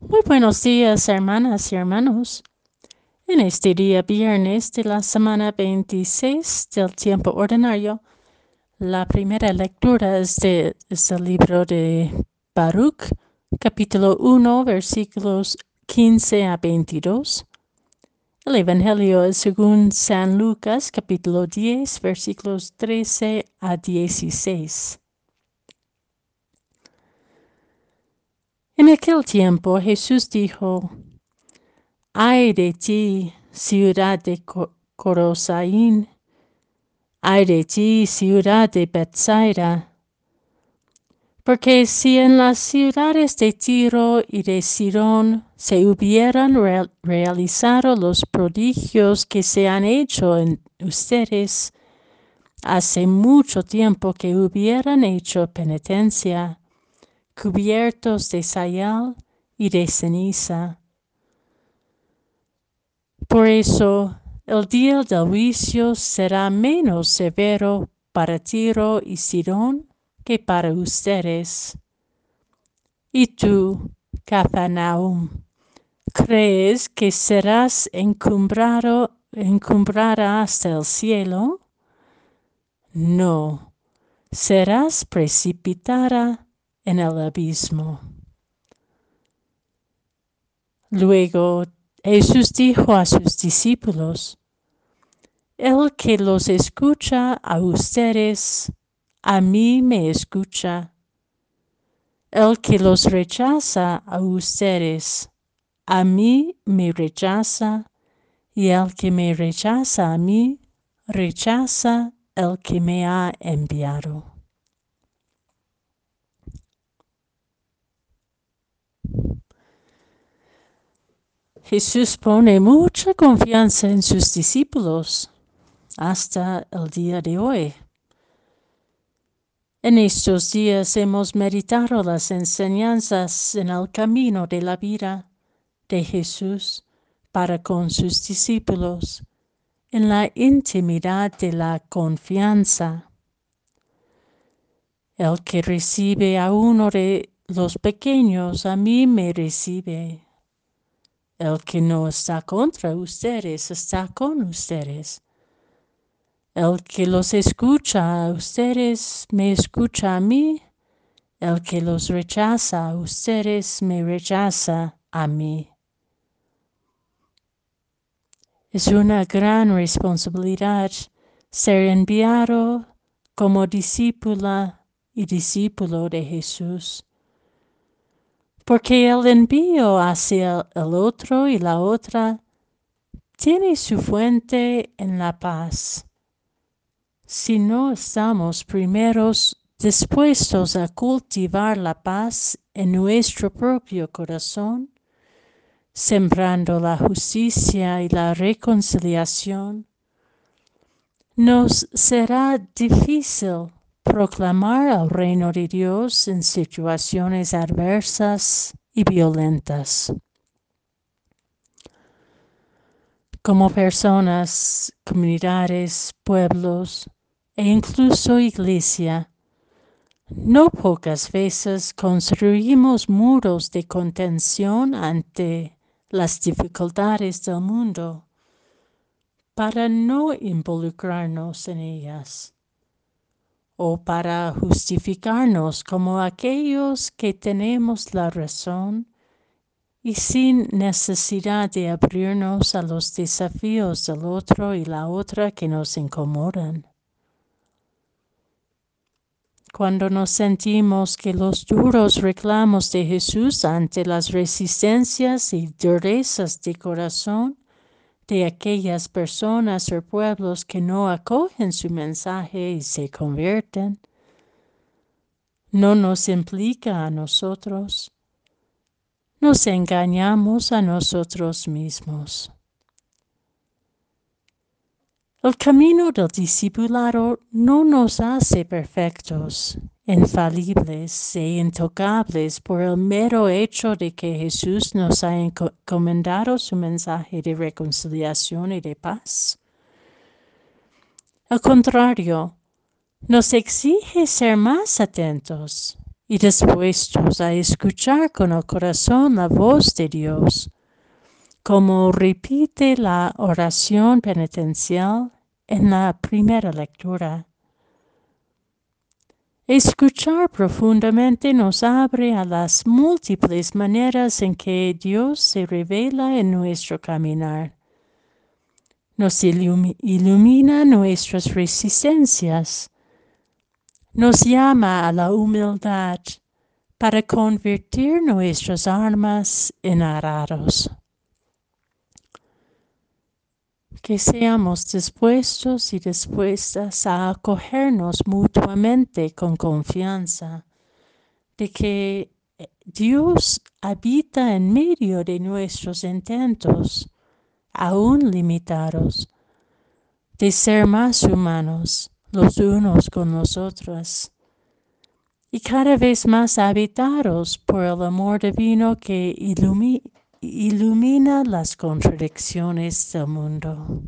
Muy buenos días, hermanas y hermanos. En este día viernes de la semana 26 del tiempo ordinario, la primera lectura es, de, del libro de Baruch, capítulo 1, versículos 15 a 22. El Evangelio es según San Lucas, capítulo 10, versículos 13 a 16. En aquel tiempo Jesús dijo, Ay de ti, ciudad de Corosaín, ay de ti, ciudad de Bethsaida, porque si en las ciudades de Tiro y de Sidón se hubieran realizado los prodigios que se han hecho en ustedes, hace mucho tiempo que hubieran hecho penitencia cubiertos de sayal y de ceniza. Por eso el día del juicio será menos severo para Tiro y Sidón que para ustedes. Y tú, Capernaum, ¿crees que serás encumbrado, encumbrada hasta el cielo? No, serás precipitada en el abismo. Luego Jesús dijo a sus discípulos, El que los escucha a ustedes, a mí me escucha. El que los rechaza a ustedes, a mí me rechaza, y el que me rechaza a mí, rechaza el que me ha enviado. Jesús pone mucha confianza en sus discípulos hasta el día de hoy. En estos días hemos meditado las enseñanzas en el camino de la vida de Jesús para con sus discípulos, en la intimidad de la confianza. El que recibe a uno de los pequeños, a mí me recibe. El que no está contra ustedes está con ustedes. El que los escucha a ustedes me escucha a mí. El que los rechaza a ustedes me rechaza a mí. Es una gran responsabilidad ser enviado como discípula y discípulo de Jesús porque el envío hacia el otro y la otra tiene su fuente en la paz. Si no estamos primeros dispuestos a cultivar la paz en nuestro propio corazón, sembrando la justicia y la reconciliación, nos será difícil proclamar el reino de Dios en situaciones adversas y violentas. Como personas, comunidades, pueblos e incluso iglesia, no pocas veces construimos muros de contención ante las dificultades del mundo para no involucrarnos en ellas o para justificarnos como aquellos que tenemos la razón y sin necesidad de abrirnos a los desafíos del otro y la otra que nos incomodan. Cuando nos sentimos que los duros reclamos de Jesús ante las resistencias y durezas de corazón de aquellas personas o pueblos que no acogen su mensaje y se convierten. No nos implica a nosotros. Nos engañamos a nosotros mismos. El camino del discipulado no nos hace perfectos, infalibles e intocables por el mero hecho de que Jesús nos ha encomendado su mensaje de reconciliación y de paz. Al contrario, nos exige ser más atentos y dispuestos a escuchar con el corazón la voz de Dios, como repite la oración penitencial en la primera lectura. Escuchar profundamente nos abre a las múltiples maneras en que Dios se revela en nuestro caminar. Nos ilumina nuestras resistencias. Nos llama a la humildad para convertir nuestras armas en arados que seamos dispuestos y dispuestas a acogernos mutuamente con confianza de que Dios habita en medio de nuestros intentos, aún limitados, de ser más humanos los unos con los otros y cada vez más habitados por el amor divino que ilumina ilumina las contradicciones del mundo.